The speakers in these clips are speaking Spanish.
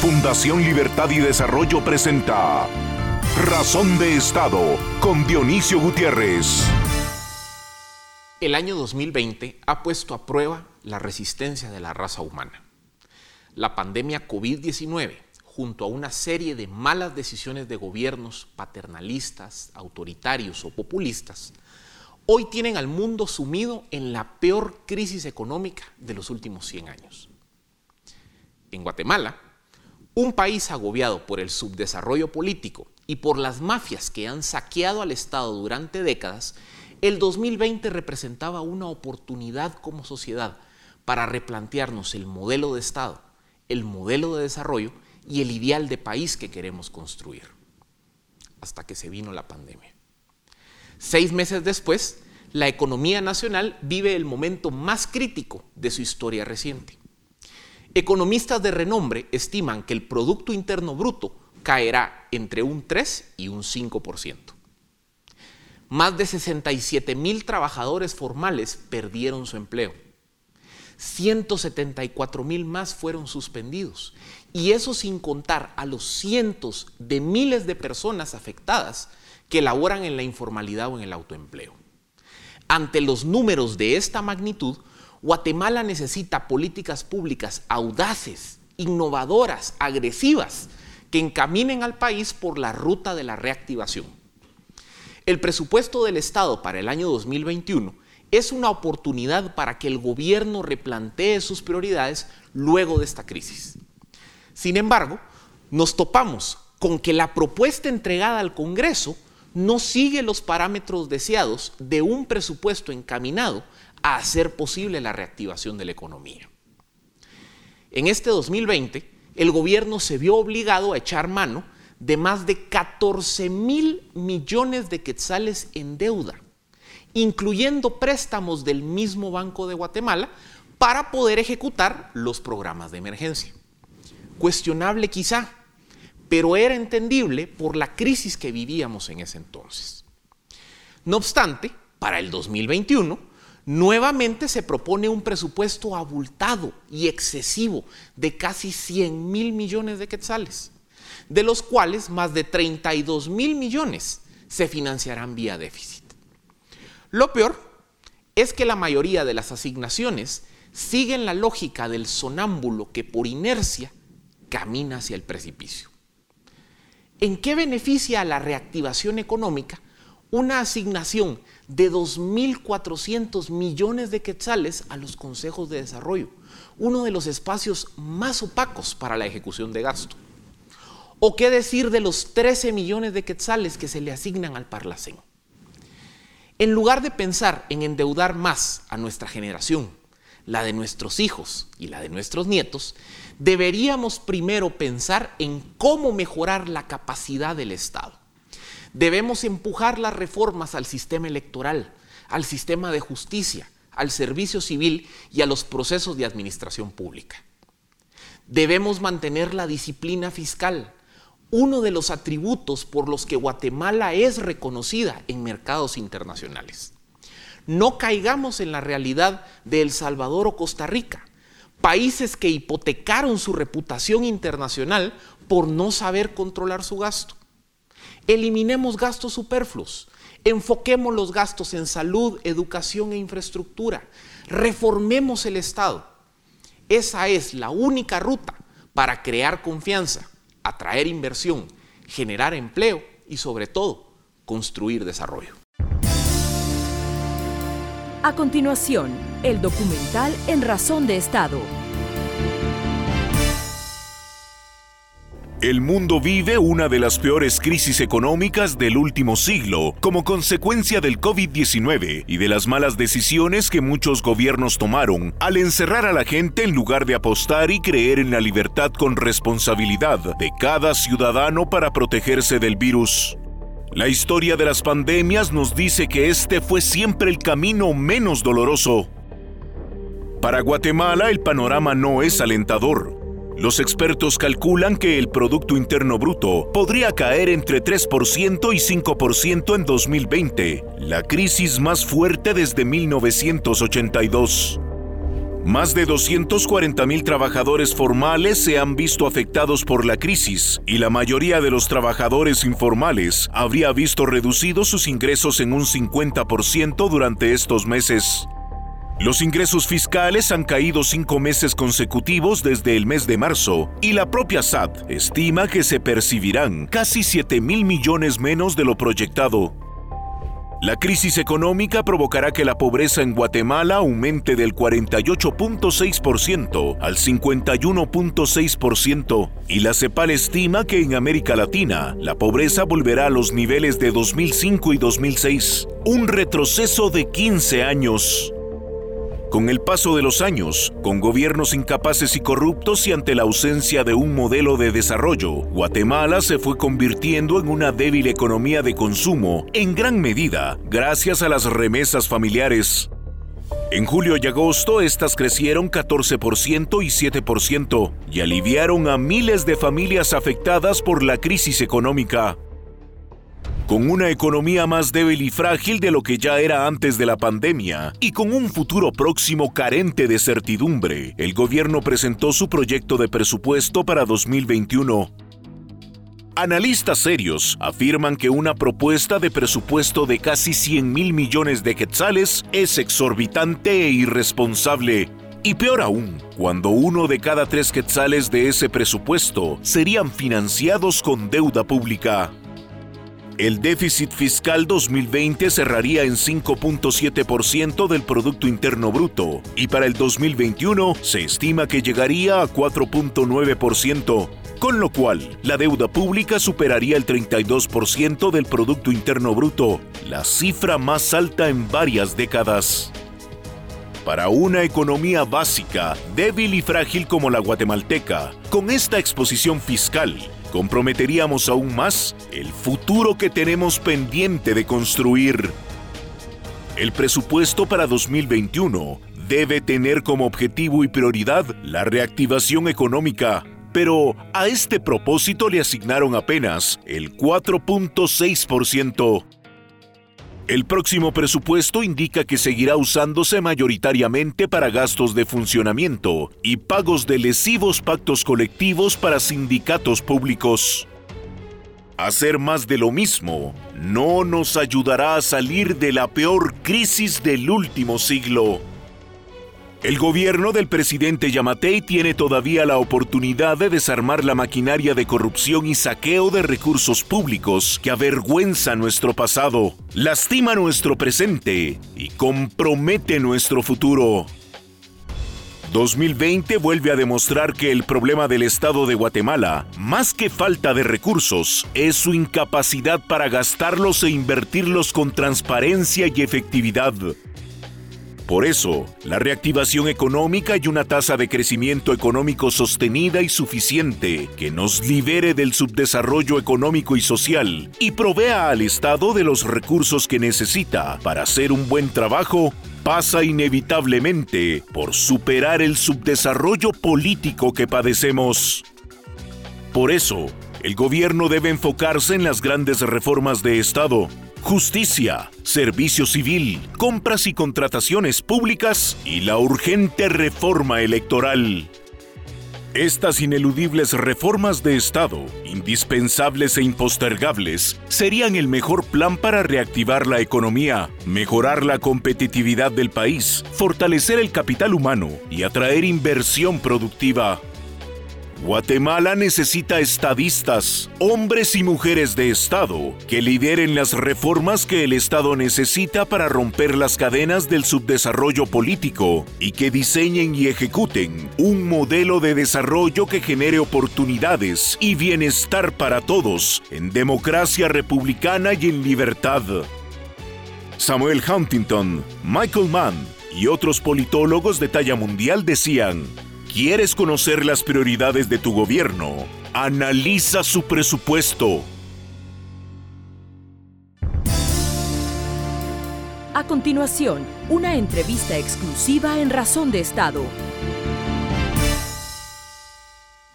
Fundación Libertad y Desarrollo presenta Razón de Estado con Dionisio Gutiérrez. El año 2020 ha puesto a prueba la resistencia de la raza humana. La pandemia COVID-19, junto a una serie de malas decisiones de gobiernos paternalistas, autoritarios o populistas, hoy tienen al mundo sumido en la peor crisis económica de los últimos 100 años. En Guatemala, un país agobiado por el subdesarrollo político y por las mafias que han saqueado al Estado durante décadas, el 2020 representaba una oportunidad como sociedad para replantearnos el modelo de Estado, el modelo de desarrollo y el ideal de país que queremos construir. Hasta que se vino la pandemia. Seis meses después, la economía nacional vive el momento más crítico de su historia reciente. Economistas de renombre estiman que el Producto Interno Bruto caerá entre un 3 y un 5%. Más de 67 mil trabajadores formales perdieron su empleo. 174 mil más fueron suspendidos. Y eso sin contar a los cientos de miles de personas afectadas que laboran en la informalidad o en el autoempleo. Ante los números de esta magnitud, Guatemala necesita políticas públicas audaces, innovadoras, agresivas, que encaminen al país por la ruta de la reactivación. El presupuesto del Estado para el año 2021 es una oportunidad para que el gobierno replantee sus prioridades luego de esta crisis. Sin embargo, nos topamos con que la propuesta entregada al Congreso no sigue los parámetros deseados de un presupuesto encaminado a hacer posible la reactivación de la economía. En este 2020, el gobierno se vio obligado a echar mano de más de 14 mil millones de quetzales en deuda, incluyendo préstamos del mismo Banco de Guatemala para poder ejecutar los programas de emergencia. Cuestionable quizá, pero era entendible por la crisis que vivíamos en ese entonces. No obstante, para el 2021, nuevamente se propone un presupuesto abultado y excesivo de casi 100 mil millones de quetzales, de los cuales más de 32 mil millones se financiarán vía déficit. Lo peor es que la mayoría de las asignaciones siguen la lógica del sonámbulo que por inercia camina hacia el precipicio. ¿En qué beneficia a la reactivación económica una asignación de 2.400 millones de quetzales a los consejos de desarrollo, uno de los espacios más opacos para la ejecución de gasto. ¿O qué decir de los 13 millones de quetzales que se le asignan al Parlacén? En lugar de pensar en endeudar más a nuestra generación, la de nuestros hijos y la de nuestros nietos, deberíamos primero pensar en cómo mejorar la capacidad del Estado Debemos empujar las reformas al sistema electoral, al sistema de justicia, al servicio civil y a los procesos de administración pública. Debemos mantener la disciplina fiscal, uno de los atributos por los que Guatemala es reconocida en mercados internacionales. No caigamos en la realidad de El Salvador o Costa Rica, países que hipotecaron su reputación internacional por no saber controlar su gasto. Eliminemos gastos superfluos. Enfoquemos los gastos en salud, educación e infraestructura. Reformemos el Estado. Esa es la única ruta para crear confianza, atraer inversión, generar empleo y sobre todo construir desarrollo. A continuación, el documental En Razón de Estado El mundo vive una de las peores crisis económicas del último siglo como consecuencia del COVID-19 y de las malas decisiones que muchos gobiernos tomaron al encerrar a la gente en lugar de apostar y creer en la libertad con responsabilidad de cada ciudadano para protegerse del virus. La historia de las pandemias nos dice que este fue siempre el camino menos doloroso. Para Guatemala el panorama no es alentador. Los expertos calculan que el Producto Interno Bruto podría caer entre 3% y 5% en 2020, la crisis más fuerte desde 1982. Más de 240 mil trabajadores formales se han visto afectados por la crisis y la mayoría de los trabajadores informales habría visto reducidos sus ingresos en un 50% durante estos meses. Los ingresos fiscales han caído cinco meses consecutivos desde el mes de marzo y la propia SAT estima que se percibirán casi 7 mil millones menos de lo proyectado. La crisis económica provocará que la pobreza en Guatemala aumente del 48.6% al 51.6% y la CEPAL estima que en América Latina la pobreza volverá a los niveles de 2005 y 2006, un retroceso de 15 años. Con el paso de los años, con gobiernos incapaces y corruptos y ante la ausencia de un modelo de desarrollo, Guatemala se fue convirtiendo en una débil economía de consumo, en gran medida gracias a las remesas familiares. En julio y agosto estas crecieron 14% y 7% y aliviaron a miles de familias afectadas por la crisis económica. Con una economía más débil y frágil de lo que ya era antes de la pandemia y con un futuro próximo carente de certidumbre, el gobierno presentó su proyecto de presupuesto para 2021. Analistas serios afirman que una propuesta de presupuesto de casi 100 mil millones de quetzales es exorbitante e irresponsable. Y peor aún, cuando uno de cada tres quetzales de ese presupuesto serían financiados con deuda pública. El déficit fiscal 2020 cerraría en 5.7% del Producto Interno Bruto y para el 2021 se estima que llegaría a 4.9%, con lo cual la deuda pública superaría el 32% del Producto Interno Bruto, la cifra más alta en varias décadas. Para una economía básica, débil y frágil como la guatemalteca, con esta exposición fiscal, comprometeríamos aún más el futuro que tenemos pendiente de construir. El presupuesto para 2021 debe tener como objetivo y prioridad la reactivación económica, pero a este propósito le asignaron apenas el 4.6%. El próximo presupuesto indica que seguirá usándose mayoritariamente para gastos de funcionamiento y pagos de lesivos pactos colectivos para sindicatos públicos. Hacer más de lo mismo no nos ayudará a salir de la peor crisis del último siglo. El gobierno del presidente Yamatei tiene todavía la oportunidad de desarmar la maquinaria de corrupción y saqueo de recursos públicos que avergüenza nuestro pasado, lastima nuestro presente y compromete nuestro futuro. 2020 vuelve a demostrar que el problema del Estado de Guatemala, más que falta de recursos, es su incapacidad para gastarlos e invertirlos con transparencia y efectividad. Por eso, la reactivación económica y una tasa de crecimiento económico sostenida y suficiente que nos libere del subdesarrollo económico y social y provea al Estado de los recursos que necesita para hacer un buen trabajo, pasa inevitablemente por superar el subdesarrollo político que padecemos. Por eso, el gobierno debe enfocarse en las grandes reformas de Estado justicia, servicio civil, compras y contrataciones públicas y la urgente reforma electoral. Estas ineludibles reformas de Estado, indispensables e impostergables, serían el mejor plan para reactivar la economía, mejorar la competitividad del país, fortalecer el capital humano y atraer inversión productiva. Guatemala necesita estadistas, hombres y mujeres de Estado, que lideren las reformas que el Estado necesita para romper las cadenas del subdesarrollo político y que diseñen y ejecuten un modelo de desarrollo que genere oportunidades y bienestar para todos en democracia republicana y en libertad. Samuel Huntington, Michael Mann y otros politólogos de talla mundial decían, ¿Quieres conocer las prioridades de tu gobierno? Analiza su presupuesto. A continuación, una entrevista exclusiva en Razón de Estado.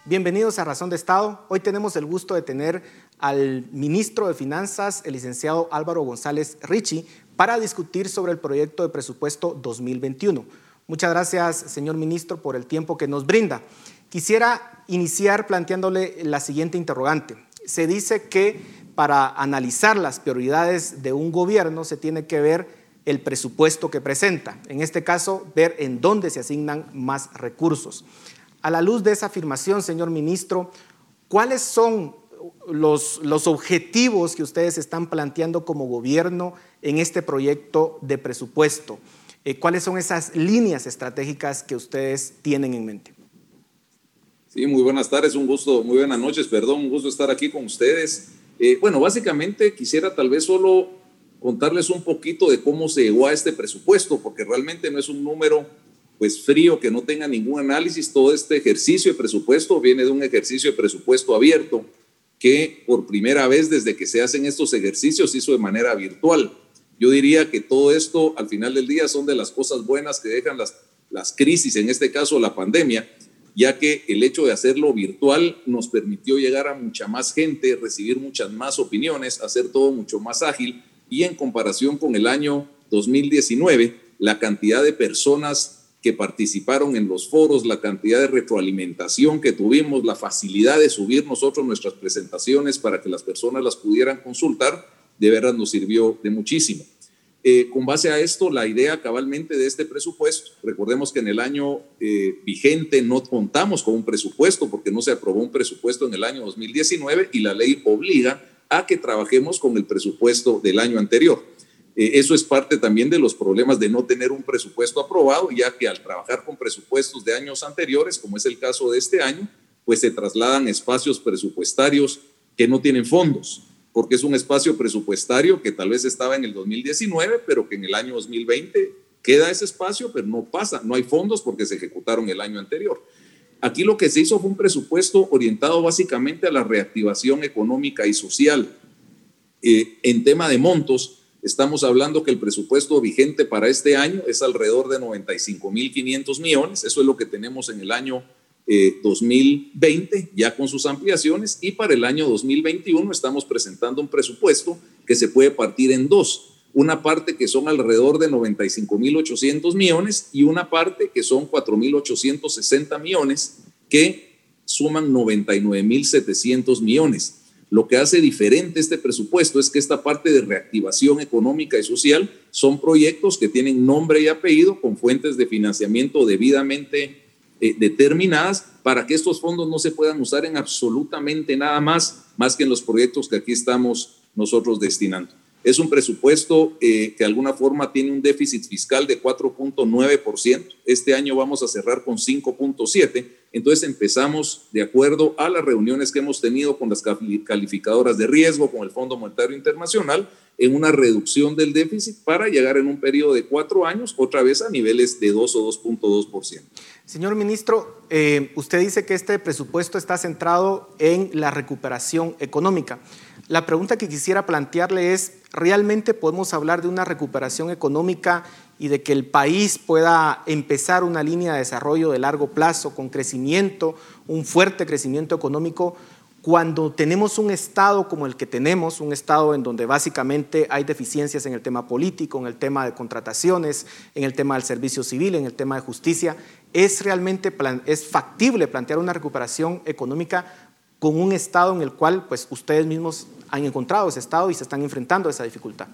Bienvenidos a Razón de Estado. Hoy tenemos el gusto de tener al ministro de Finanzas, el licenciado Álvaro González Ricci, para discutir sobre el proyecto de presupuesto 2021 Muchas gracias, señor ministro, por el tiempo que nos brinda. Quisiera iniciar planteándole la siguiente interrogante. Se dice que para analizar las prioridades de un gobierno se tiene que ver el presupuesto que presenta. En este caso, ver en dónde se asignan más recursos. A la luz de esa afirmación, señor ministro, ¿cuáles son los, objetivos que ustedes están planteando como gobierno en este proyecto de presupuesto? Eh, ¿Cuáles son esas líneas estratégicas que ustedes tienen en mente? Sí, muy buenas tardes, un gusto, muy buenas noches, perdón, un gusto estar aquí con ustedes. Eh, bueno, básicamente quisiera tal vez solo contarles un poquito de cómo se llegó a este presupuesto, porque realmente no es un número pues frío que no tenga ningún análisis. Todo este ejercicio de presupuesto viene de un ejercicio de presupuesto abierto que por primera vez desde que se hacen estos ejercicios hizo de manera virtual. Yo diría que todo esto al final del día son de las cosas buenas que dejan las, las crisis, en este caso la pandemia, ya que el hecho de hacerlo virtual nos permitió llegar a mucha más gente, recibir muchas más opiniones, hacer todo mucho más ágil. Y en comparación con el año 2019, la cantidad de personas que participaron en los foros, la cantidad de retroalimentación que tuvimos, la facilidad de subir nosotros nuestras presentaciones para que las personas las pudieran consultar, de verdad nos sirvió de muchísimo. Eh, con base a esto, la idea cabalmente de este presupuesto, recordemos que en el año eh, vigente no contamos con un presupuesto porque no se aprobó un presupuesto en el año 2019 y la ley obliga a que trabajemos con el presupuesto del año anterior. Eh, eso es parte también de los problemas de no tener un presupuesto aprobado, ya que al trabajar con presupuestos de años anteriores, como es el caso de este año, pues se trasladan espacios presupuestarios que no tienen fondos, porque es un espacio presupuestario que tal vez estaba en el 2019, pero que en el año 2020 queda ese espacio, pero no pasa, no hay fondos porque se ejecutaron el año anterior. Aquí lo que se hizo fue un presupuesto orientado básicamente a la reactivación económica y social. Eh, en tema de montos, estamos hablando que el presupuesto vigente para este año es alrededor de 95.500 millones. Eso es lo que tenemos en el año 2020, eh, ya con sus ampliaciones. Y para el año 2021 estamos presentando un presupuesto que se puede partir en dos una parte que son alrededor de 95.800 millones y una parte que son 4.860 millones que suman 99.700 millones. Lo que hace diferente este presupuesto es que esta parte de reactivación económica y social son proyectos que tienen nombre y apellido con fuentes de financiamiento debidamente eh, determinadas para que estos fondos no se puedan usar en absolutamente nada más, más que en los proyectos que aquí estamos nosotros destinando. Es un presupuesto eh, que de alguna forma tiene un déficit fiscal de 4.9%. Este año vamos a cerrar con 5.7%. Entonces empezamos de acuerdo a las reuniones que hemos tenido con las calificadoras de riesgo, con el Fondo Monetario Internacional, en una reducción del déficit para llegar en un periodo de cuatro años otra vez a niveles de 2 o 2.2%. Señor ministro, eh, usted dice que este presupuesto está centrado en la recuperación económica. La pregunta que quisiera plantearle es, ¿realmente podemos hablar de una recuperación económica y de que el país pueda empezar una línea de desarrollo de largo plazo con crecimiento, un fuerte crecimiento económico, cuando tenemos un Estado como el que tenemos, un Estado en donde básicamente hay deficiencias en el tema político, en el tema de contrataciones, en el tema del servicio civil, en el tema de justicia, ¿es realmente es factible plantear una recuperación económica con un Estado en el cual pues, ustedes mismos han encontrado ese estado y se están enfrentando a esa dificultad?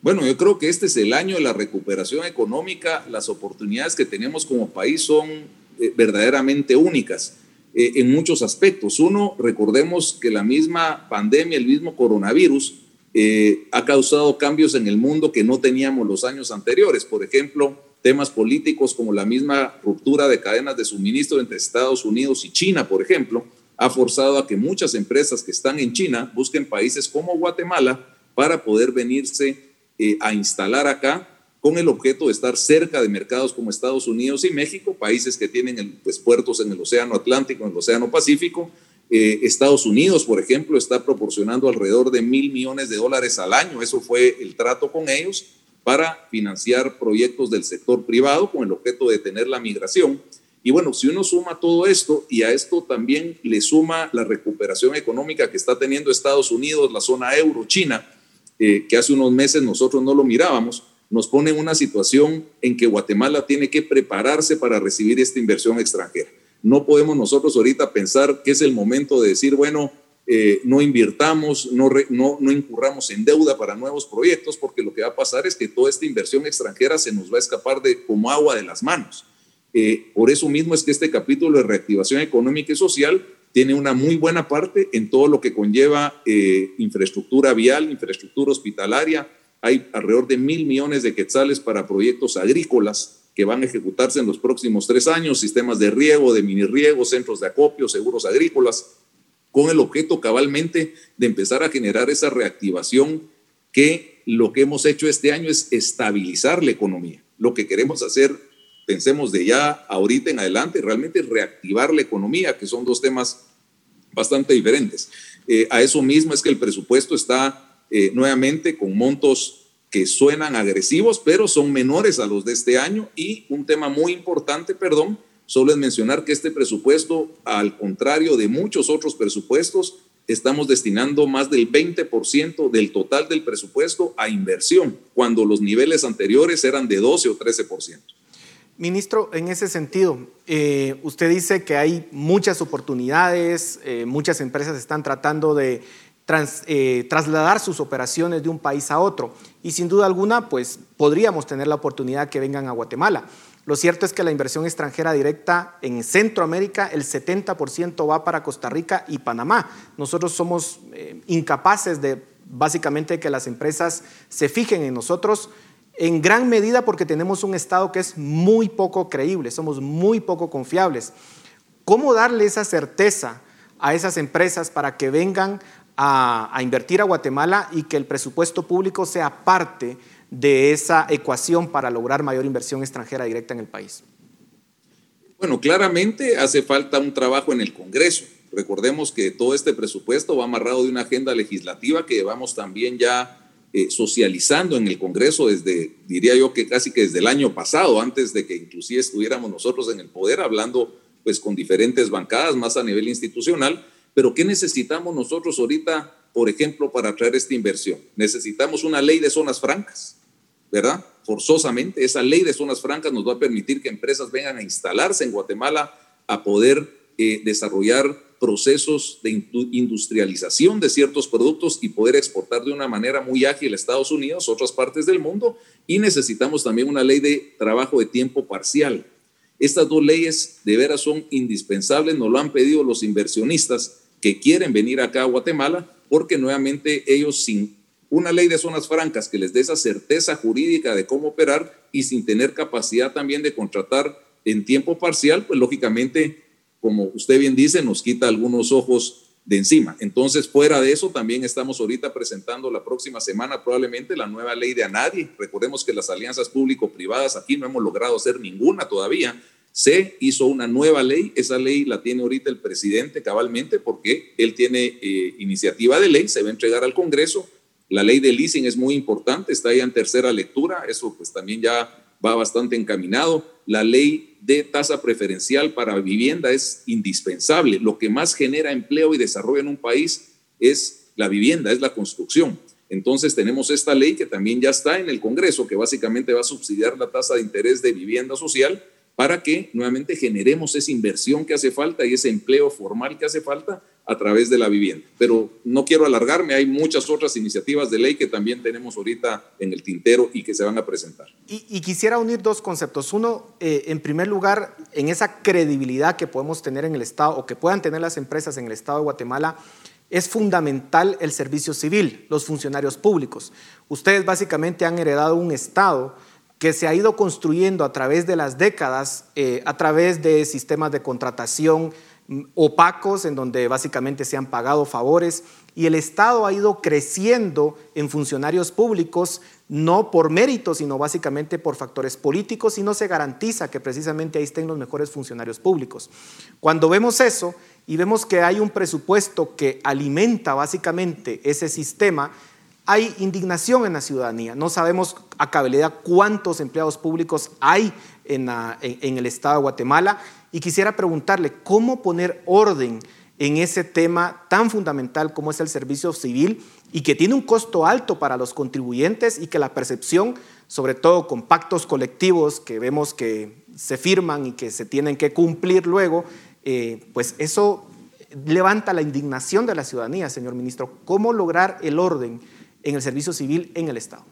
Bueno, yo creo que este es el año de la recuperación económica. Las oportunidades que tenemos como país son eh, verdaderamente únicas eh, en muchos aspectos. Uno, recordemos que la misma pandemia, el mismo coronavirus, eh, ha causado cambios en el mundo que no teníamos los años anteriores. Por ejemplo, temas políticos como la misma ruptura de cadenas de suministro entre Estados Unidos y China, por ejemplo, ha forzado a que muchas empresas que están en China busquen países como Guatemala para poder venirse eh, a instalar acá con el objeto de estar cerca de mercados como Estados Unidos y México, países que tienen pues, puertos en el Océano Atlántico, en el Océano Pacífico. Eh, Estados Unidos, por ejemplo, está proporcionando alrededor de mil millones de dólares al año. Eso fue el trato con ellos para financiar proyectos del sector privado con el objeto de tener la migración. Y bueno, si uno suma todo esto y a esto también le suma la recuperación económica que está teniendo Estados Unidos, la zona euro, China, eh, que hace unos meses nosotros no lo mirábamos, nos pone en una situación en que Guatemala tiene que prepararse para recibir esta inversión extranjera. No podemos nosotros ahorita pensar que es el momento de decir, bueno, eh, no invirtamos, no, no, no incurramos en deuda para nuevos proyectos, porque lo que va a pasar es que toda esta inversión extranjera se nos va a escapar de, como agua de las manos. Eh, por eso mismo es que este capítulo de reactivación económica y social tiene una muy buena parte en todo lo que conlleva eh, infraestructura vial, infraestructura hospitalaria. Hay alrededor de mil millones de quetzales para proyectos agrícolas que van a ejecutarse en los próximos tres años, sistemas de riego, de mini riego, centros de acopio, seguros agrícolas con el objeto cabalmente de empezar a generar esa reactivación que lo que hemos hecho este año es estabilizar la economía. Lo que queremos hacer, pensemos de ya ahorita en adelante, realmente reactivar la economía, que son dos temas bastante diferentes. Eh, a eso mismo es que el presupuesto está eh, nuevamente con montos que suenan agresivos, pero son menores a los de este año y un tema muy importante, perdón, Solo es mencionar que este presupuesto, al contrario de muchos otros presupuestos, estamos destinando más del 20% del total del presupuesto a inversión, cuando los niveles anteriores eran de 12 o 13%. Ministro, en ese sentido, eh, usted dice que hay muchas oportunidades, eh, muchas empresas están tratando de eh, trasladar sus operaciones de un país a otro y sin duda alguna, pues podríamos tener la oportunidad que vengan a Guatemala. Lo cierto es que la inversión extranjera directa en Centroamérica, el 70% va para Costa Rica y Panamá. Nosotros somos eh, incapaces de básicamente que las empresas se fijen en nosotros en gran medida porque tenemos un Estado que es muy poco creíble, somos muy poco confiables. ¿Cómo darle esa certeza a esas empresas para que vengan a, invertir a Guatemala y que el presupuesto público sea parte de esa ecuación para lograr mayor inversión extranjera directa en el país? Bueno, claramente hace falta un trabajo en el Congreso. Recordemos que todo este presupuesto va amarrado de una agenda legislativa que vamos también ya eh, socializando en el Congreso desde, diría yo que casi que desde el año pasado, antes de que inclusive estuviéramos nosotros en el poder, hablando pues con diferentes bancadas más a nivel institucional. Pero ¿qué necesitamos nosotros ahorita, por ejemplo, para atraer esta inversión? Necesitamos una ley de zonas francas ¿verdad? Forzosamente, esa ley de zonas francas nos va a permitir que empresas vengan a instalarse en Guatemala a poder eh, desarrollar procesos de industrialización de ciertos productos y poder exportar de una manera muy ágil a Estados Unidos, otras partes del mundo, y necesitamos también una ley de trabajo de tiempo parcial. Estas dos leyes de veras son indispensables, nos lo han pedido los inversionistas que quieren venir acá a Guatemala, porque nuevamente ellos sin una ley de zonas francas que les dé esa certeza jurídica de cómo operar y sin tener capacidad también de contratar en tiempo parcial, pues lógicamente, como usted bien dice, nos quita algunos ojos de encima. Entonces, fuera de eso, también estamos ahorita presentando la próxima semana probablemente la nueva ley de a nadie. Recordemos que las alianzas público-privadas aquí no hemos logrado hacer ninguna todavía. Se hizo una nueva ley, esa ley la tiene ahorita el presidente cabalmente porque él tiene eh, iniciativa de ley, se va a entregar al Congreso la ley de leasing es muy importante, está ya en tercera lectura, eso pues también ya va bastante encaminado. La ley de tasa preferencial para vivienda es indispensable. Lo que más genera empleo y desarrollo en un país es la vivienda, es la construcción. Entonces tenemos esta ley que también ya está en el Congreso, que básicamente va a subsidiar la tasa de interés de vivienda social para que nuevamente generemos esa inversión que hace falta y ese empleo formal que hace falta a través de la vivienda. Pero no quiero alargarme, hay muchas otras iniciativas de ley que también tenemos ahorita en el tintero y que se van a presentar. Y, quisiera unir dos conceptos. Uno, eh, en primer lugar, en esa credibilidad que podemos tener en el Estado o que puedan tener las empresas en el Estado de Guatemala, es fundamental el servicio civil, los funcionarios públicos. Ustedes básicamente han heredado un Estado que se ha ido construyendo a través de las décadas, eh, a través de sistemas de contratación mm, opacos, en donde básicamente se han pagado favores, y el Estado ha ido creciendo en funcionarios públicos, no por mérito, sino básicamente por factores políticos, y no se garantiza que precisamente ahí estén los mejores funcionarios públicos. Cuando vemos eso y vemos que hay un presupuesto que alimenta básicamente ese sistema, hay indignación en la ciudadanía. No sabemos a cabalidad cuántos empleados públicos hay en, el estado de Guatemala y quisiera preguntarle cómo poner orden en ese tema tan fundamental como es el servicio civil y que tiene un costo alto para los contribuyentes y que la percepción, sobre todo con pactos colectivos que vemos que se firman y que se tienen que cumplir luego, eh, pues eso levanta la indignación de la ciudadanía, señor ministro. ¿Cómo lograr el orden en el servicio civil en el Estado?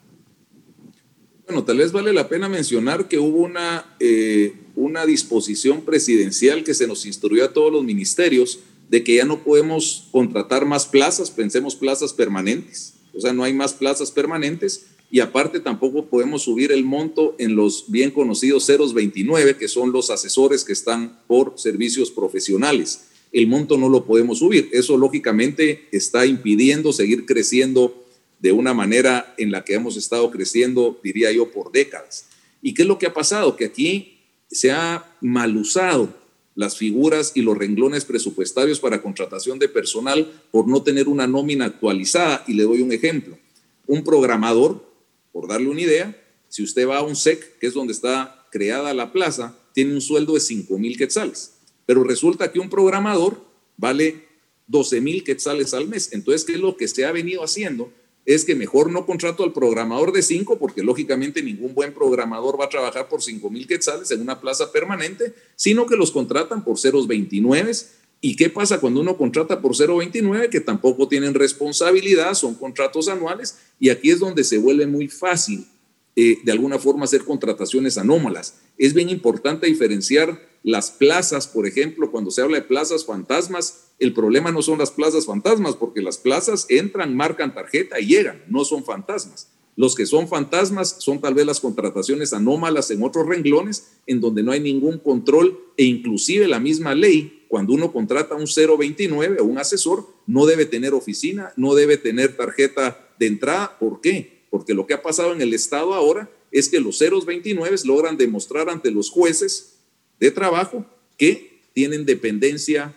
Bueno, tal vez vale la pena mencionar que hubo una, eh, una disposición presidencial que se nos instruyó a todos los ministerios de que ya no podemos contratar más plazas, pensemos plazas permanentes, o sea, no hay más plazas permanentes y aparte tampoco podemos subir el monto en los bien conocidos 029, que son los asesores que están por servicios profesionales. El monto no lo podemos subir. Eso lógicamente está impidiendo seguir creciendo de una manera en la que hemos estado creciendo, diría yo, por décadas. ¿Y qué es lo que ha pasado? Que aquí se ha mal usado las figuras y los renglones presupuestarios para contratación de personal por no tener una nómina actualizada. Y le doy un ejemplo. Un programador, por darle una idea, si usted va a un SEC, que es donde está creada la plaza, tiene un sueldo de 5 mil quetzales. Pero resulta que un programador vale 12 mil quetzales al mes. Entonces, ¿qué es lo que se ha venido haciendo? Es que mejor no contrato al programador de 5, porque lógicamente ningún buen programador va a trabajar por 5 mil quetzales en una plaza permanente, sino que los contratan por 0.29. ¿Y qué pasa cuando uno contrata por 0.29? Que tampoco tienen responsabilidad, son contratos anuales, y aquí es donde se vuelve muy fácil eh, de alguna forma hacer contrataciones anómalas. Es bien importante diferenciar las plazas, por ejemplo, cuando se habla de plazas fantasmas, el problema no son las plazas fantasmas, porque las plazas entran, marcan tarjeta y llegan, no son fantasmas. Los que son fantasmas son tal vez las contrataciones anómalas en otros renglones, en donde no hay ningún control e inclusive la misma ley, cuando uno contrata un 029 o un asesor, no debe tener oficina, no debe tener tarjeta de entrada. ¿Por qué? Porque lo que ha pasado en el Estado ahora es que los 029 logran demostrar ante los jueces de trabajo que tienen dependencia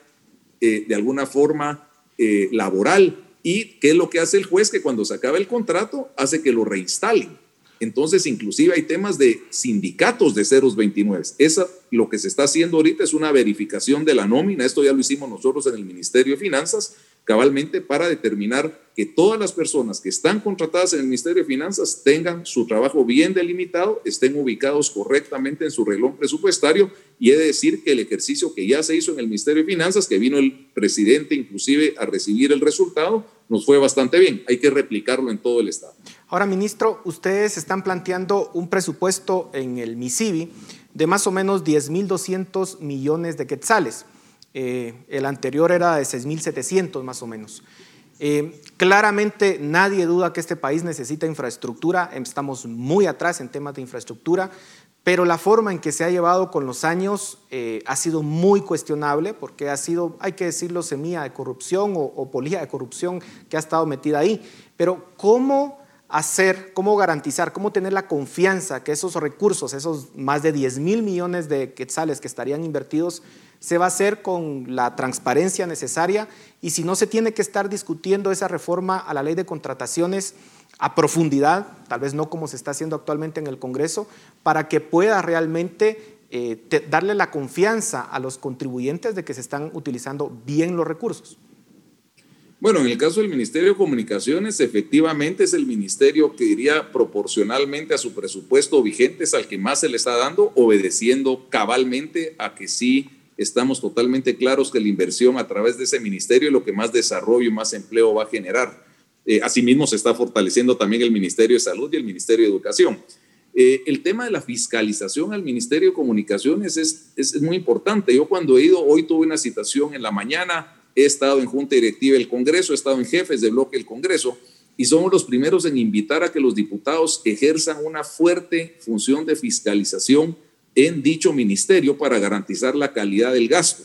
eh, de alguna forma eh, laboral. ¿Y qué es lo que hace el juez? Que cuando se acaba el contrato hace que lo reinstalen. Entonces, inclusive hay temas de sindicatos de ceros 29. Esa, lo que se está haciendo ahorita es una verificación de la nómina. Esto ya lo hicimos nosotros en el Ministerio de Finanzas cabalmente para determinar que todas las personas que están contratadas en el Ministerio de Finanzas tengan su trabajo bien delimitado, estén ubicados correctamente en su reloj presupuestario y he de decir que el ejercicio que ya se hizo en el Ministerio de Finanzas, que vino el presidente inclusive a recibir el resultado, nos fue bastante bien. Hay que replicarlo en todo el Estado. Ahora, ministro, ustedes están planteando un presupuesto en el MISIBI de más o menos 10.200 millones de quetzales. Eh, el anterior era de 6.700 más o menos. Eh, claramente nadie duda que este país necesita infraestructura, estamos muy atrás en temas de infraestructura, pero la forma en que se ha llevado con los años eh, ha sido muy cuestionable porque ha sido, hay que decirlo, semilla de corrupción o, o polilla de corrupción que ha estado metida ahí. Pero ¿cómo hacer, cómo garantizar, cómo tener la confianza que esos recursos, esos más de 10 mil millones de quetzales que estarían invertidos, se va a hacer con la transparencia necesaria y si no se tiene que estar discutiendo esa reforma a la ley de contrataciones a profundidad, tal vez no como se está haciendo actualmente en el Congreso, para que pueda realmente eh, darle la confianza a los contribuyentes de que se están utilizando bien los recursos. Bueno, en el caso del Ministerio de Comunicaciones, efectivamente es el ministerio que diría proporcionalmente a su presupuesto vigente, es al que más se le está dando, obedeciendo cabalmente a que sí estamos totalmente claros que la inversión a través de ese ministerio es lo que más desarrollo y más empleo va a generar. Eh, asimismo, se está fortaleciendo también el Ministerio de Salud y el Ministerio de Educación. Eh, el tema de la fiscalización al Ministerio de Comunicaciones es, es, muy importante. Yo cuando he ido, hoy tuve una citación en la mañana, he estado en Junta Directiva del Congreso, he estado en jefes de bloque del Congreso y somos los primeros en invitar a que los diputados ejerzan una fuerte función de fiscalización en dicho ministerio para garantizar la calidad del gasto.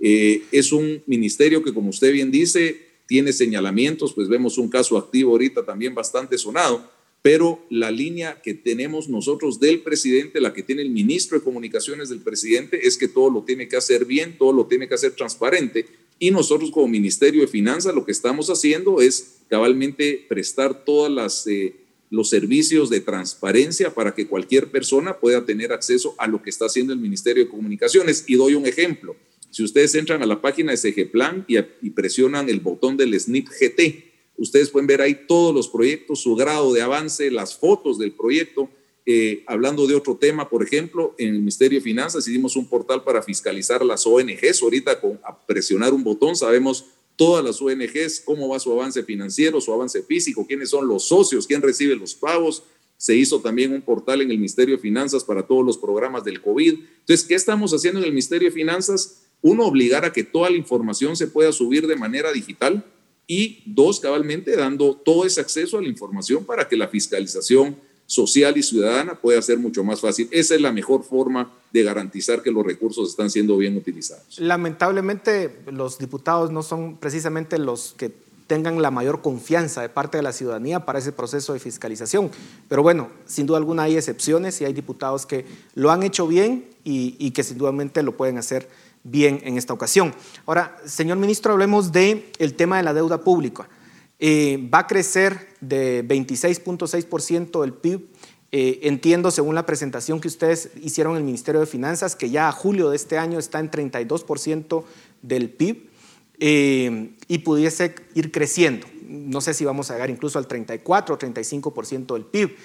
Eh, es un ministerio que, como usted bien dice, tiene señalamientos, pues vemos un caso activo ahorita también bastante sonado, pero la línea que tenemos nosotros del presidente, la que tiene el ministro de Comunicaciones del presidente, es que todo lo tiene que hacer bien, todo lo tiene que hacer transparente, y nosotros como Ministerio de Finanzas lo que estamos haciendo es cabalmente prestar todas las... Eh, los servicios de transparencia para que cualquier persona pueda tener acceso a lo que está haciendo el Ministerio de Comunicaciones. Y doy un ejemplo. Si ustedes entran a la página de CG Plan y, y presionan el botón del SNIP GT, ustedes pueden ver ahí todos los proyectos, su grado de avance, las fotos del proyecto. Eh, hablando de otro tema, por ejemplo, en el Ministerio de Finanzas hicimos un portal para fiscalizar las ONGs. Ahorita con presionar un botón sabemos todas las ONGs, cómo va su avance financiero, su avance físico, quiénes son los socios, quién recibe los pagos. Se hizo también un portal en el Ministerio de Finanzas para todos los programas del COVID. Entonces, ¿qué estamos haciendo en el Ministerio de Finanzas? Uno, obligar a que toda la información se pueda subir de manera digital y dos, cabalmente dando todo ese acceso a la información para que la fiscalización social y ciudadana puede ser mucho más fácil. Esa es la mejor forma de garantizar que los recursos están siendo bien utilizados. Lamentablemente, los diputados no son precisamente los que tengan la mayor confianza de parte de la ciudadanía para ese proceso de fiscalización. Pero bueno, sin duda alguna hay excepciones y hay diputados que lo han hecho bien y, y que sin duda lo pueden hacer bien en esta ocasión. Ahora, señor ministro, hablemos del el tema de la deuda pública. Eh, va a crecer de 26.6% el PIB. Eh, entiendo, según la presentación que ustedes hicieron en el Ministerio de Finanzas, que ya a julio de este año está en 32% del PIB eh, y pudiese ir creciendo. No sé si vamos a llegar incluso al 34 o 35% del PIB.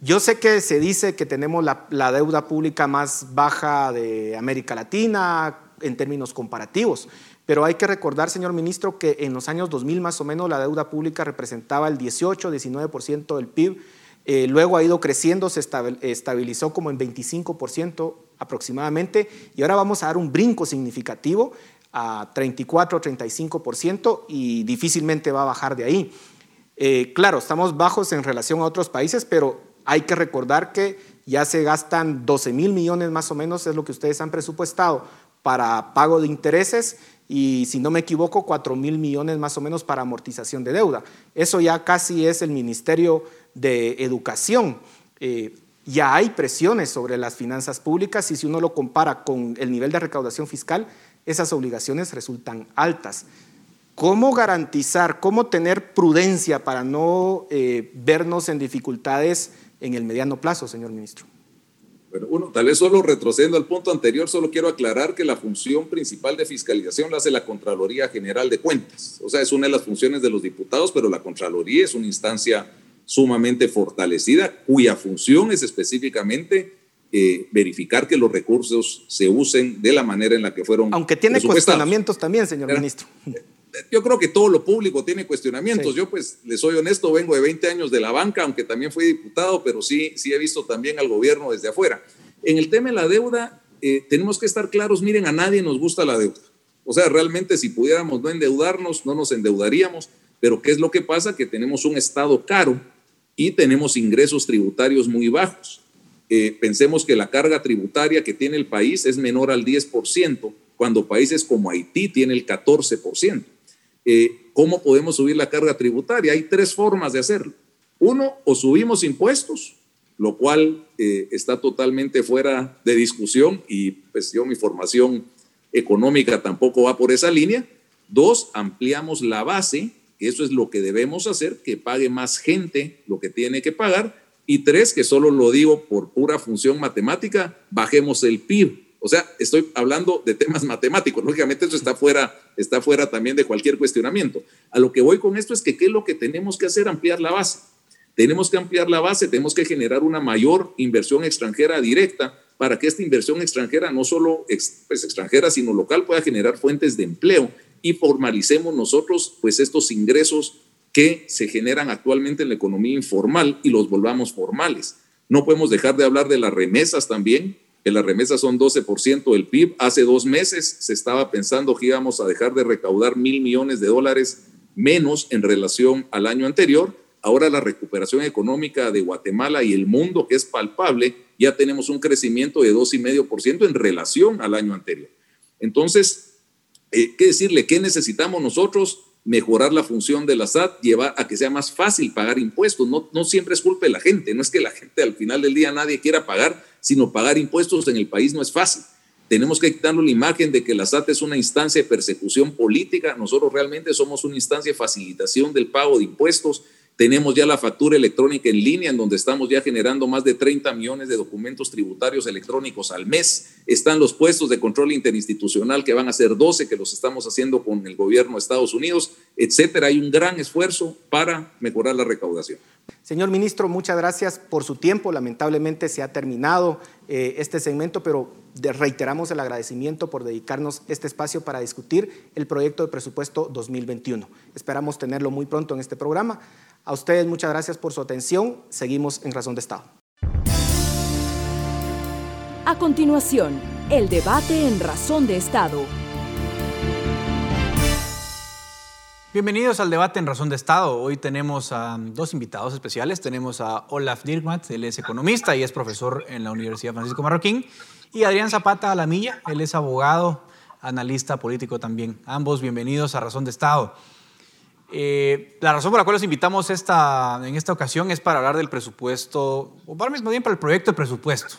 Yo sé que se dice que tenemos la, la, deuda pública más baja de América Latina en términos comparativos, pero hay que recordar, señor ministro, que en los años 2000 más o menos la deuda pública representaba el 18-19% del PIB. Eh, luego ha ido creciendo, se estabilizó como en 25% aproximadamente y ahora vamos a dar un brinco significativo a 34-35% y difícilmente va a bajar de ahí. Eh, claro, estamos bajos en relación a otros países, pero hay que recordar que ya se gastan 12 mil millones más o menos, es lo que ustedes han presupuestado para pago de intereses y si no me equivoco, 4 mil millones más o menos para amortización de deuda. Eso ya casi es el Ministerio de Educación. Eh, ya hay presiones sobre las finanzas públicas y si uno lo compara con el nivel de recaudación fiscal, esas obligaciones resultan altas. ¿Cómo garantizar, cómo tener prudencia para no eh, vernos en dificultades en el mediano plazo, señor ministro? Bueno, uno, tal vez solo retrocediendo al punto anterior, solo quiero aclarar que la función principal de fiscalización la hace la Contraloría General de Cuentas. O sea, es una de las funciones de los diputados, pero la Contraloría es una instancia sumamente fortalecida, cuya función es específicamente eh, verificar que los recursos se usen de la manera en la que fueron. Aunque tiene cuestionamientos también, señor ministro yo creo que todo lo público tiene cuestionamientos. Yo, pues, les soy honesto, vengo de 20 años de la banca, aunque también fui diputado, pero sí, sí he visto también al gobierno desde afuera. En el tema de la deuda, eh, tenemos que estar claros, miren, a nadie nos gusta la deuda. O sea, realmente si pudiéramos no endeudarnos, no nos endeudaríamos, pero ¿qué es lo que pasa? Que tenemos un Estado caro y tenemos ingresos tributarios muy bajos. Eh, pensemos que la carga tributaria que tiene el país es menor al 10%, cuando países como Haití tiene el 14%. Eh, ¿cómo podemos subir la carga tributaria? Hay tres formas de hacerlo. Uno, o subimos impuestos, lo cual eh, está totalmente fuera de discusión y pues yo mi formación económica tampoco va por esa línea. Dos, ampliamos la base, eso es lo que debemos hacer, que pague más gente lo que tiene que pagar. Y tres, que solo lo digo por pura función matemática, bajemos el PIB o sea, estoy hablando de temas matemáticos. Lógicamente eso está fuera, está fuera también de cualquier cuestionamiento. A lo que voy con esto es que qué es lo que tenemos que hacer, ampliar la base. Tenemos que ampliar la base, tenemos que generar una mayor inversión extranjera directa para que esta inversión extranjera, no solo pues, extranjera, sino local, pueda generar fuentes de empleo y formalicemos nosotros pues estos ingresos que se generan actualmente en la economía informal y los volvamos formales. No podemos dejar de hablar de las remesas también, que las remesas son 12% del PIB. Hace dos meses se estaba pensando que íbamos a dejar de recaudar mil millones de dólares menos en relación al año anterior. Ahora la recuperación económica de Guatemala y el mundo, que es palpable, ya tenemos un crecimiento de 2,5% en relación al año anterior. Entonces, eh, ¿qué decirle? ¿Qué necesitamos nosotros? mejorar la función de la SAT, llevar a que sea más fácil pagar impuestos. No, no siempre es culpa de la gente, no es que la gente al final del día nadie quiera pagar, sino pagar impuestos en el país no es fácil. Tenemos que quitarnos la imagen de que la SAT es una instancia de persecución política. Nosotros realmente somos una instancia de facilitación del pago de impuestos Tenemos ya la factura electrónica en línea, en donde estamos ya generando más de 30 millones de documentos tributarios electrónicos al mes. Están los puestos de control interinstitucional, que van a ser 12, que los estamos haciendo con el gobierno de Estados Unidos, etcétera. Hay un gran esfuerzo para mejorar la recaudación. Señor ministro, muchas gracias por su tiempo. Lamentablemente se ha terminado eh, este segmento, pero reiteramos el agradecimiento por dedicarnos este espacio para discutir el proyecto de presupuesto 2021. Esperamos tenerlo muy pronto en este programa. A ustedes muchas gracias por su atención. Seguimos en Razón de Estado. A continuación, el debate en Razón de Estado. Bienvenidos al debate en Razón de Estado. Hoy tenemos a dos invitados especiales. Tenemos a Olaf Dirkmat, él es economista y es profesor en la Universidad Francisco Marroquín. Y Adrián Zapata Alamilla, él es abogado, analista político también. Ambos bienvenidos a Razón de Estado. Eh, la razón por la cual los invitamos esta, en esta ocasión es para hablar del presupuesto, o para más bien para el proyecto de presupuesto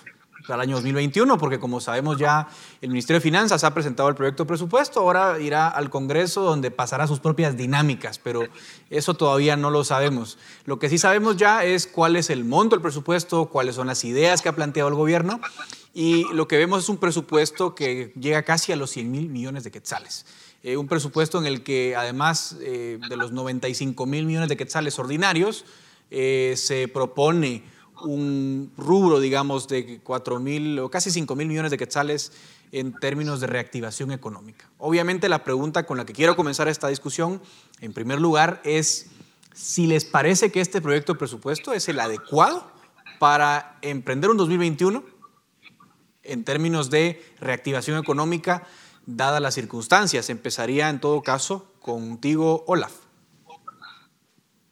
el año 2021, porque como sabemos ya el Ministerio de Finanzas ha presentado el proyecto de presupuesto, ahora irá al Congreso donde pasará sus propias dinámicas, pero eso todavía no lo sabemos. Lo que sí sabemos ya es cuál es el monto del presupuesto, cuáles son las ideas que ha planteado el gobierno y lo que vemos es un presupuesto que llega casi a los 100 mil millones de quetzales. Eh, un presupuesto en el que además eh, de los 95 mil millones de quetzales ordinarios, eh, se propone un rubro, digamos, de 4 mil o casi 5 mil millones de quetzales en términos de reactivación económica. Obviamente la pregunta con la que quiero comenzar esta discusión, en primer lugar, es si les parece que este proyecto de presupuesto es el adecuado para emprender un 2021 en términos de reactivación económica dadas las circunstancias. Empezaría en todo caso contigo, Olaf.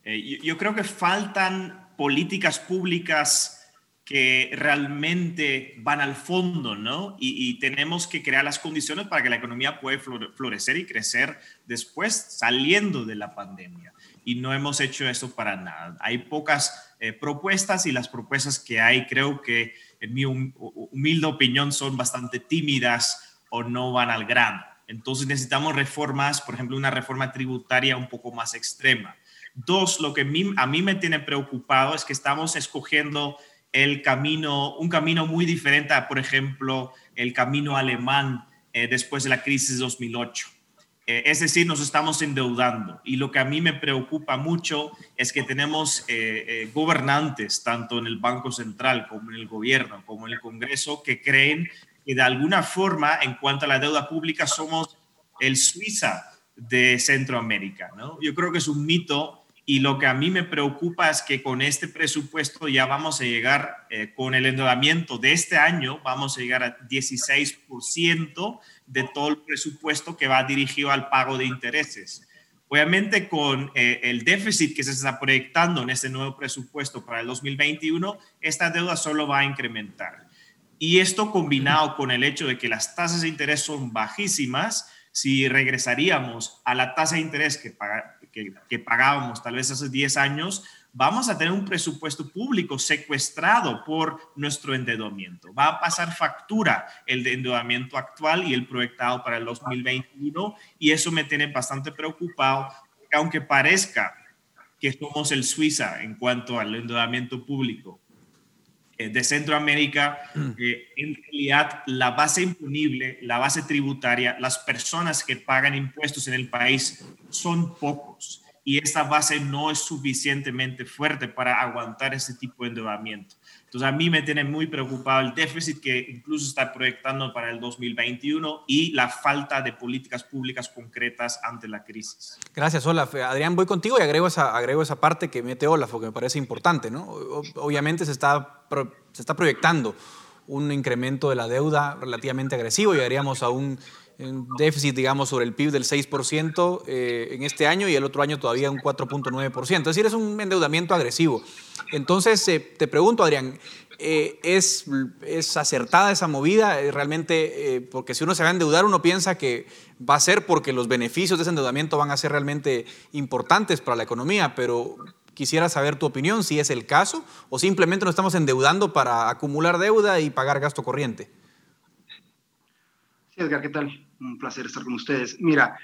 Eh, yo, creo que faltan políticas públicas que realmente van al fondo, ¿no? Y, tenemos que crear las condiciones para que la economía pueda florecer y crecer después saliendo de la pandemia. Y no hemos hecho eso para nada. Hay pocas eh, propuestas y las propuestas que hay creo que, en mi humilde opinión, son bastante tímidas o no van al grano. Entonces necesitamos reformas, por ejemplo, una reforma tributaria un poco más extrema. Dos, lo que a mí me tiene preocupado es que estamos escogiendo el camino, un camino muy diferente a, por ejemplo, el camino alemán eh, después de la crisis de 2008. Eh, es decir, nos estamos endeudando. Y lo que a mí me preocupa mucho es que tenemos eh, gobernantes, tanto en el Banco Central como en el gobierno, como en el Congreso, que creen que de alguna forma, en cuanto a la deuda pública, somos el Suiza de Centroamérica. ¿no? Yo creo que es un mito y lo que a mí me preocupa es que con este presupuesto ya vamos a llegar, eh, con el endeudamiento de este año, vamos a llegar a 16% de todo el presupuesto que va dirigido al pago de intereses. Obviamente con eh, el déficit que se está proyectando en este nuevo presupuesto para el 2021, esta deuda solo va a incrementar. Y esto combinado con el hecho de que las tasas de interés son bajísimas, si regresaríamos a la tasa de interés que, que, pagábamos tal vez hace 10 años, vamos a tener un presupuesto público secuestrado por nuestro endeudamiento. Va a pasar factura el endeudamiento actual y el proyectado para el 2021 y eso me tiene bastante preocupado, aunque parezca que somos el Suiza en cuanto al endeudamiento público, de Centroamérica, mm. eh, en realidad la base imponible, la base tributaria, las personas que pagan impuestos en el país son pocos y esta base no es suficientemente fuerte para aguantar ese tipo de endeudamiento. Entonces, a mí me tiene muy preocupado el déficit que incluso está proyectando para el 2021 y la falta de políticas públicas concretas ante la crisis. Gracias, Olaf. Adrián, voy contigo y agrego esa, agrego esa parte que mete Olaf, porque me parece importante. ¿no? Obviamente se está, se está proyectando un incremento de la deuda relativamente agresivo, llegaríamos a un déficit, digamos, sobre el PIB del 6% eh, en este año y el otro año todavía un 4.9%. Es decir, es un endeudamiento agresivo. Entonces, eh, te pregunto, Adrián, eh, ¿es, ¿es, acertada esa movida? Realmente, porque si uno se va a endeudar, uno piensa que va a ser porque los beneficios de ese endeudamiento van a ser realmente importantes para la economía, pero quisiera saber tu opinión, si es el caso, o simplemente nos estamos endeudando para acumular deuda y pagar gasto corriente. Sí, Edgar, ¿qué tal? Un placer estar con ustedes. Mira,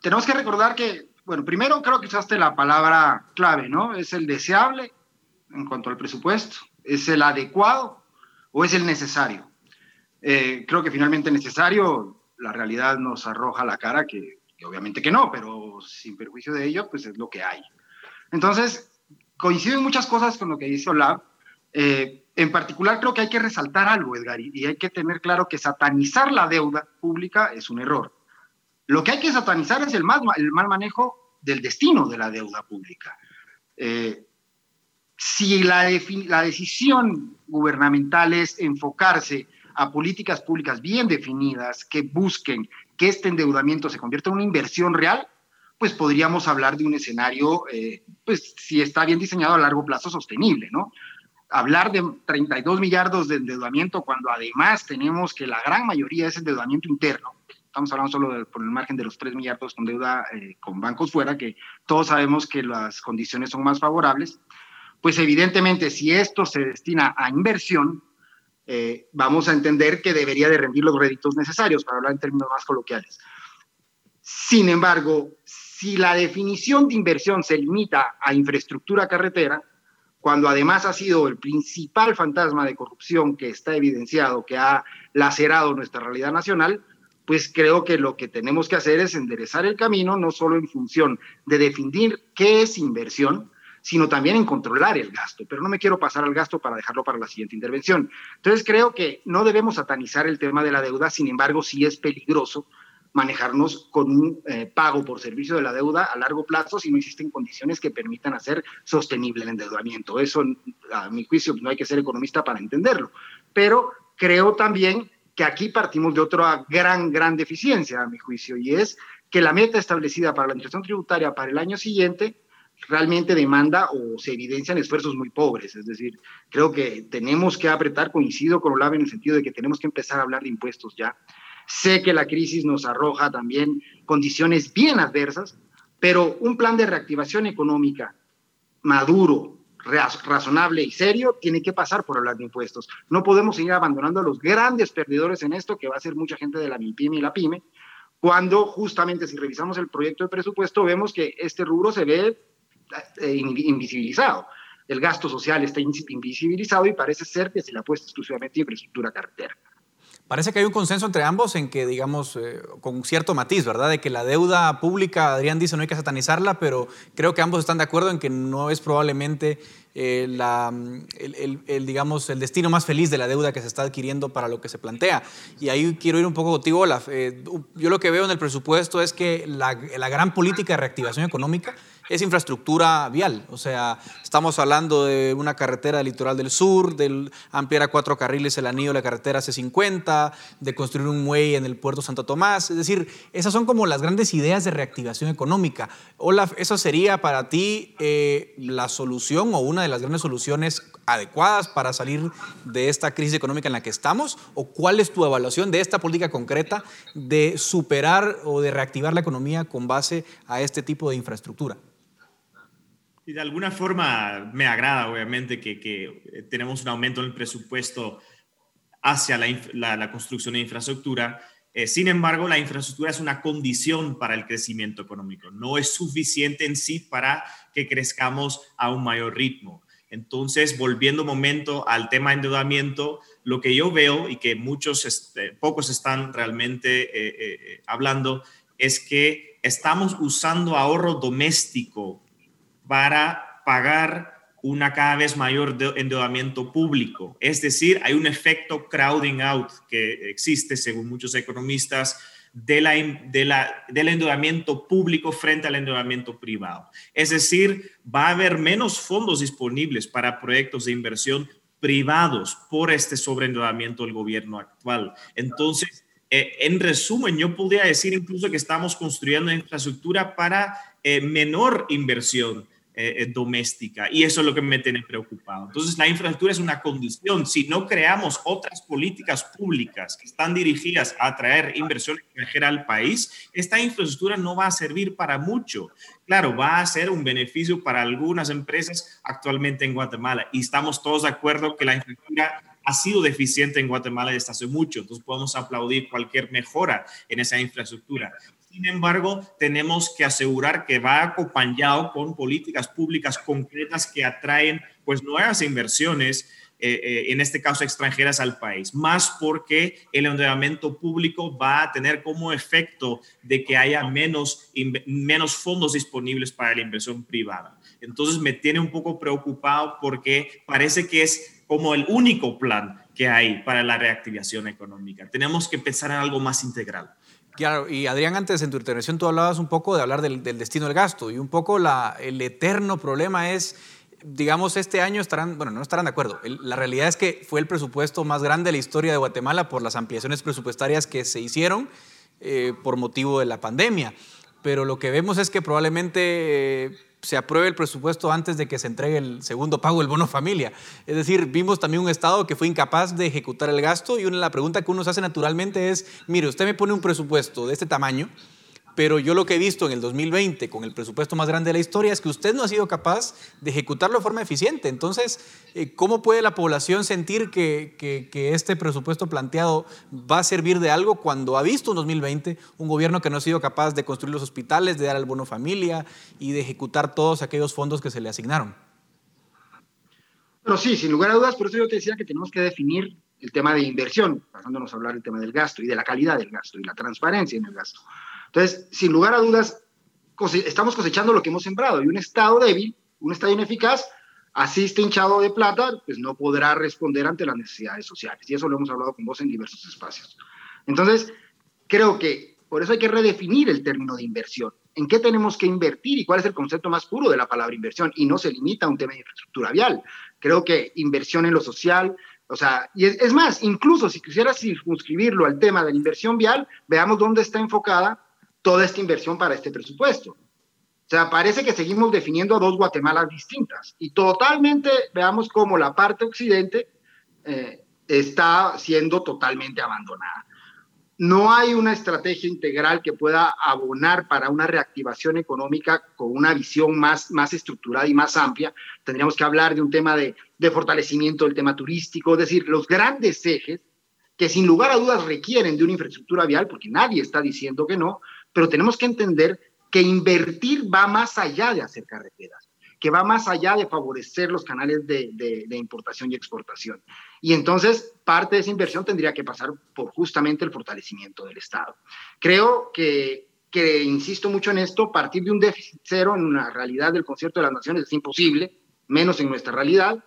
tenemos que recordar que bueno, primero creo que usaste la palabra clave, ¿no? Es el deseable en cuanto al presupuesto, es el adecuado o es el necesario. Eh, creo que finalmente necesario, la realidad nos arroja la cara que, obviamente que no, pero sin perjuicio de ello, pues es lo que hay. Entonces, coinciden muchas cosas con lo que dice Olaf. Eh, en particular, creo que hay que resaltar algo, Edgar, y hay que tener claro que satanizar la deuda pública es un error. Lo que hay que satanizar es el mal, manejo del destino de la deuda pública. Eh, si la, la decisión gubernamental es enfocarse a políticas públicas bien definidas que busquen que este endeudamiento se convierta en una inversión real, pues podríamos hablar de un escenario, eh, pues si está bien diseñado a largo plazo, sostenible, ¿no? Hablar de 32 millardos de endeudamiento cuando además tenemos que la gran mayoría es endeudamiento interno, estamos hablando solo por el margen de los 3 millardos con deuda eh, con bancos fuera, que todos sabemos que las condiciones son más favorables, pues evidentemente si esto se destina a inversión, eh, vamos a entender que debería de rendir los réditos necesarios, para hablar en términos más coloquiales. Sin embargo, si la definición de inversión se limita a infraestructura carretera, cuando además ha sido el principal fantasma de corrupción que está evidenciado, que ha lacerado nuestra realidad nacional, pues creo que lo que tenemos que hacer es enderezar el camino, no solo en función de definir qué es inversión, sino también en controlar el gasto. Pero no me quiero pasar al gasto para dejarlo para la siguiente intervención. Entonces creo que no debemos satanizar el tema de la deuda, sin embargo sí es peligroso manejarnos con un eh, pago por servicio de la deuda a largo plazo si no existen condiciones que permitan hacer sostenible el endeudamiento. Eso, a mi juicio, no hay que ser economista para entenderlo. Pero creo también que aquí partimos de otra gran, gran deficiencia, a mi juicio, y es que la meta establecida para la administración tributaria para el año siguiente realmente demanda o se evidencian esfuerzos muy pobres. Es decir, creo que tenemos que apretar, coincido con Olave en el sentido de que tenemos que empezar a hablar de impuestos ya. Sé que la crisis nos arroja también condiciones bien adversas, pero un plan de reactivación económica maduro, razonable y serio tiene que pasar por hablar de impuestos. No podemos seguir abandonando a los grandes perdedores en esto, que va a ser mucha gente de la MIPYME y la PYME, cuando justamente si revisamos el proyecto de presupuesto vemos que este rubro se ve eh, invisibilizado. El gasto social está invisibilizado y parece ser que se le apuesta exclusivamente a infraestructura carretera. Parece que hay un consenso entre ambos en que, digamos, eh, con cierto matiz, ¿verdad? De que la deuda pública, Adrián dice, no hay que satanizarla, pero creo que ambos están de acuerdo en que no es probablemente eh, la, el, digamos, el destino más feliz de la deuda que se está adquiriendo para lo que se plantea. Y ahí quiero ir un poco contigo, Olaf. yo lo que veo en el presupuesto es que la, la gran política de reactivación económica es infraestructura vial. O sea, estamos hablando de una carretera del litoral del sur, de ampliar a cuatro carriles el anillo de la carretera C50, de construir un muelle en el puerto Santo Tomás. Es decir, esas son como las grandes ideas de reactivación económica. Olaf, ¿eso sería para ti eh, la solución o una de las grandes soluciones adecuadas para salir de esta crisis económica en la que estamos? ¿O cuál es tu evaluación de esta política concreta de superar o de reactivar la economía con base a este tipo de infraestructura? Y de alguna forma me agrada, obviamente, que, que tenemos un aumento en el presupuesto hacia la, construcción de infraestructura. Eh, sin embargo, la infraestructura es una condición para el crecimiento económico. No es suficiente en sí para que crezcamos a un mayor ritmo. Entonces, volviendo un momento al tema de endeudamiento, lo que yo veo y que muchos, este, pocos están realmente eh, eh, hablando, es que estamos usando ahorro doméstico para pagar una cada vez mayor endeudamiento público. Es decir, hay un efecto crowding out que existe, según muchos economistas, del endeudamiento público frente al endeudamiento privado. Es decir, va a haber menos fondos disponibles para proyectos de inversión privados por este sobreendeudamiento del gobierno actual. Entonces, eh, en resumen, yo podría decir incluso que estamos construyendo infraestructura para eh, menor inversión eh, eh, doméstica. Y eso es lo que me tiene preocupado. Entonces, la infraestructura es una condición. Si no creamos otras políticas públicas que están dirigidas a atraer inversión extranjera al país, esta infraestructura no va a servir para mucho. Claro, va a ser un beneficio para algunas empresas actualmente en Guatemala. Y estamos todos de acuerdo que la infraestructura ha sido deficiente en Guatemala desde hace mucho. Entonces, podemos aplaudir cualquier mejora en esa infraestructura. Sin embargo, tenemos que asegurar que va acompañado con políticas públicas concretas que atraen pues nuevas inversiones, eh, eh, en este caso extranjeras al país, más porque el endeudamiento público va a tener como efecto de que haya menos, menos fondos disponibles para la inversión privada. Entonces me tiene un poco preocupado porque parece que es como el único plan que hay para la reactivación económica. Tenemos que pensar en algo más integral. Claro, y Adrián, antes en tu intervención tú hablabas un poco de hablar del, destino del gasto y un poco el eterno problema es, digamos, este año estarán, bueno, no estarán de acuerdo. la realidad es que fue el presupuesto más grande de la historia de Guatemala por las ampliaciones presupuestarias que se hicieron eh, por motivo de la pandemia. Pero lo que vemos es que probablemente... Eh, se apruebe el presupuesto antes de que se entregue el segundo pago del bono familia. Es decir, vimos también un Estado que fue incapaz de ejecutar el gasto y una, la pregunta que uno se hace naturalmente es, mire, usted me pone un presupuesto de este tamaño, pero yo lo que he visto en el 2020 con el presupuesto más grande de la historia es que usted no ha sido capaz de ejecutarlo de forma eficiente. Entonces, eh, ¿cómo puede la población sentir que, este presupuesto planteado va a servir de algo cuando ha visto en 2020 un gobierno que no ha sido capaz de construir los hospitales, de dar el bono familia y de ejecutar todos aquellos fondos que se le asignaron? Pero sí, sin lugar a dudas, por eso yo te decía que tenemos que definir el tema de inversión, pasándonos a hablar del tema del gasto y de la calidad del gasto y la transparencia en el gasto. Entonces, sin lugar a dudas, estamos cosechando lo que hemos sembrado y un Estado débil, un Estado ineficaz, así esté hinchado de plata, pues no podrá responder ante las necesidades sociales. Y eso lo hemos hablado con vos en diversos espacios. Entonces, creo que por eso hay que redefinir el término de inversión. ¿En qué tenemos que invertir y cuál es el concepto más puro de la palabra inversión? Y no se limita a un tema de infraestructura vial. Creo que inversión en lo social, o sea, y es, es más, incluso si quisiera circunscribirlo al tema de la inversión vial, veamos dónde está enfocada toda esta inversión para este presupuesto. O sea, parece que seguimos definiendo dos Guatemalas distintas y totalmente veamos cómo la parte occidente eh, está siendo totalmente abandonada. No hay una estrategia integral que pueda abonar para una reactivación económica con una visión más, más estructurada y más amplia. Tendríamos que hablar de un tema de, de fortalecimiento del tema turístico, es decir, los grandes ejes que sin lugar a dudas requieren de una infraestructura vial, porque nadie está diciendo que no, pero tenemos que entender que invertir va más allá de hacer carreteras, que va más allá de favorecer los canales de, importación y exportación. Y entonces parte de esa inversión tendría que pasar por justamente el fortalecimiento del Estado. Creo que, que, insisto mucho en esto, partir de un déficit cero en una realidad del concierto de las naciones es imposible, menos en nuestra realidad,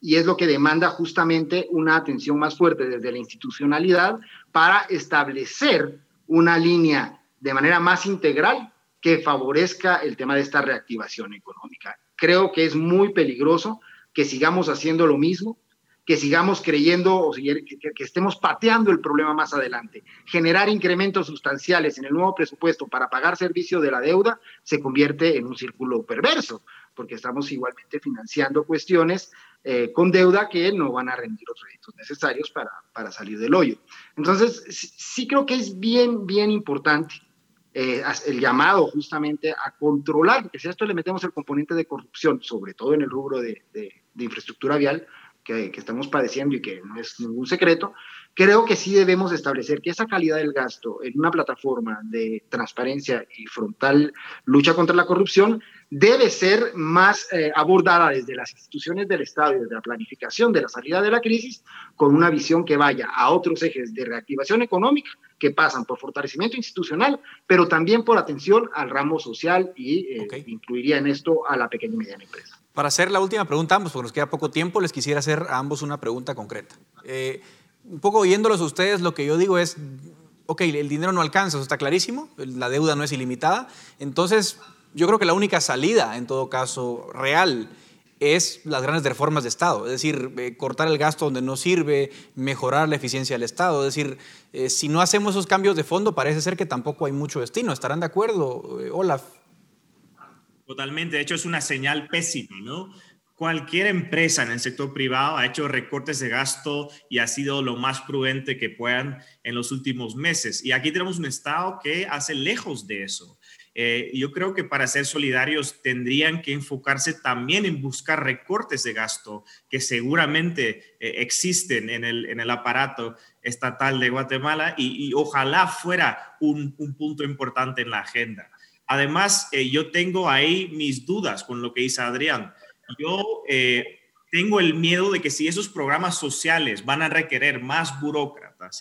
y es lo que demanda justamente una atención más fuerte desde la institucionalidad para establecer una línea de manera más integral que favorezca el tema de esta reactivación económica. Creo que es muy peligroso que sigamos haciendo lo mismo, que sigamos creyendo o que, que, estemos pateando el problema más adelante. Generar incrementos sustanciales en el nuevo presupuesto para pagar servicio de la deuda se convierte en un círculo perverso, porque estamos igualmente financiando cuestiones eh, con deuda que no van a rendir los réditos necesarios para, para salir del hoyo. Entonces, sí creo que es bien, bien importante eh, el llamado justamente a controlar, porque si a esto le metemos el componente de corrupción, sobre todo en el rubro de, infraestructura vial, que, que, estamos padeciendo y que no es ningún secreto, creo que sí debemos establecer que esa calidad del gasto en una plataforma de transparencia y frontal lucha contra la corrupción debe ser más eh, abordada desde las instituciones del Estado y desde la planificación de la salida de la crisis con una visión que vaya a otros ejes de reactivación económica que pasan por fortalecimiento institucional, pero también por atención al ramo social y eh, incluiría en esto a la pequeña y mediana empresa. Para hacer la última pregunta ambos, porque nos queda poco tiempo, les quisiera hacer a ambos una pregunta concreta. Eh, un poco oyéndolos a ustedes, lo que yo digo es, ok, el dinero no alcanza, eso está clarísimo, la deuda no es ilimitada, entonces yo creo que la única salida, en todo caso, real, es las grandes reformas de Estado, es decir, eh, cortar el gasto donde no sirve, mejorar la eficiencia del Estado, es decir, eh, si no hacemos esos cambios de fondo, parece ser que tampoco hay mucho destino. ¿Estarán de acuerdo, eh, Olaf? Totalmente, de hecho es una señal pésima, ¿no? Cualquier empresa en el sector privado ha hecho recortes de gasto y ha sido lo más prudente que puedan en los últimos meses. Y aquí tenemos un Estado que hace lejos de eso. Eh, yo creo que para ser solidarios tendrían que enfocarse también en buscar recortes de gasto que seguramente eh, existen en el, en el aparato estatal de Guatemala y, ojalá fuera un, punto importante en la agenda. Además, eh, yo tengo ahí mis dudas con lo que dice Adrián. Yo tengo el miedo de que si esos programas sociales van a requerir más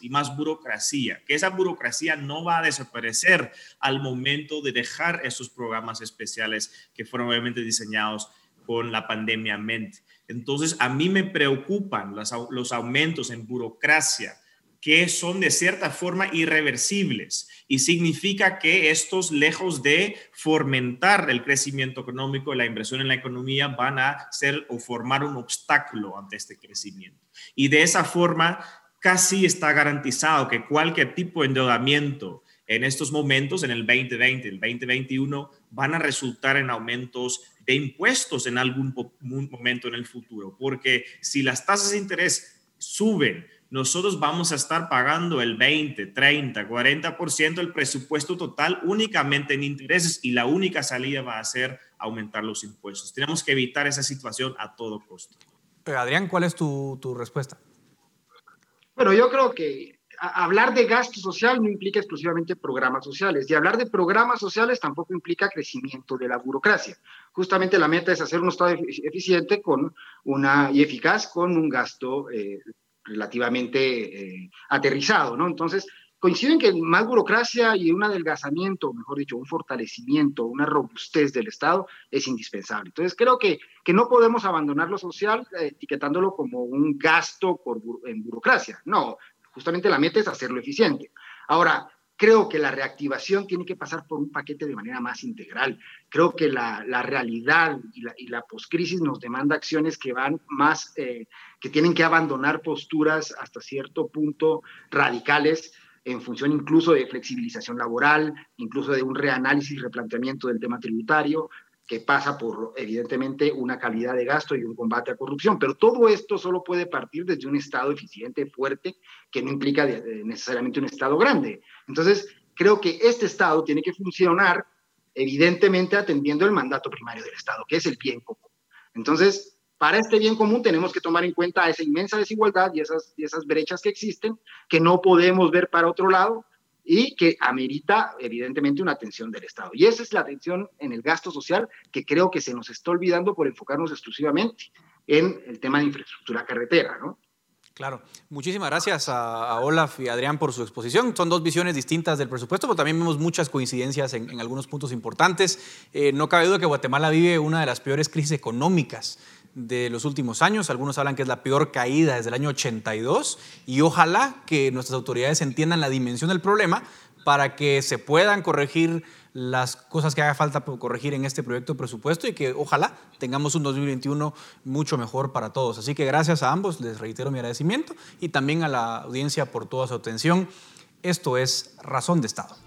y más burocracia, que esa burocracia no va a desaparecer al momento de dejar esos programas especiales que fueron obviamente diseñados con la pandemia en mente. Entonces, a mí me preocupan los, los aumentos en burocracia que son de cierta forma irreversibles y significa que estos, lejos de fomentar el crecimiento económico y la inversión en la economía, van a ser o formar un obstáculo ante este crecimiento. Y de esa forma, casi está garantizado que cualquier tipo de endeudamiento en estos momentos, en el 2020, el 2021, van a resultar en aumentos de impuestos en algún momento en el futuro, porque si las tasas de interés suben, nosotros vamos a estar pagando el 20, 30, 40% del presupuesto total únicamente en intereses y la única salida va a ser aumentar los impuestos. Tenemos que evitar esa situación a todo costo. Eh, Adrián, ¿cuál es tu, tu respuesta? Bueno, yo creo que hablar de gasto social no implica exclusivamente programas sociales y hablar de programas sociales tampoco implica crecimiento de la burocracia. Justamente la meta es hacer un Estado eficiente con una, y eficaz con un gasto eh, relativamente eh, aterrizado, ¿no? Entonces, coinciden que más burocracia y un adelgazamiento, mejor dicho, un fortalecimiento, una robustez del Estado es indispensable. Entonces, creo que, que no podemos abandonar lo social eh, etiquetándolo como un gasto por, en burocracia. No, justamente la meta es hacerlo eficiente. Ahora, creo que la reactivación tiene que pasar por un paquete de manera más integral. Creo que la, realidad y la, y la poscrisis nos demanda acciones que van más, eh, que tienen que abandonar posturas hasta cierto punto radicales en función incluso de flexibilización laboral, incluso de un reanálisis y replanteamiento del tema tributario, que pasa por, evidentemente, una calidad de gasto y un combate a corrupción. Pero todo esto solo puede partir desde un Estado eficiente, fuerte, que no implica necesariamente un Estado grande. Entonces, creo que este Estado tiene que funcionar, evidentemente, atendiendo el mandato primario del Estado, que es el bien común. Entonces, para este bien común tenemos que tomar en cuenta esa inmensa desigualdad y esas, brechas que existen, que no podemos ver para otro lado, y que amerita evidentemente una atención del Estado. Y esa es la atención en el gasto social que creo que se nos está olvidando por enfocarnos exclusivamente en el tema de infraestructura carretera, ¿no? Claro. Muchísimas gracias a, Olaf y Adrián por su exposición. Son dos visiones distintas del presupuesto, pero también vemos muchas coincidencias en, algunos puntos importantes. Eh, no cabe duda que Guatemala vive una de las peores crisis económicas de los últimos años. Algunos hablan que es la peor caída desde el año 82 y ojalá que nuestras autoridades entiendan la dimensión del problema para que se puedan corregir las cosas que haga falta corregir en este proyecto de presupuesto y que ojalá tengamos un 2021 mucho mejor para todos. Así que gracias a ambos, les reitero mi agradecimiento y también a la audiencia por toda su atención. Esto es Razón de Estado.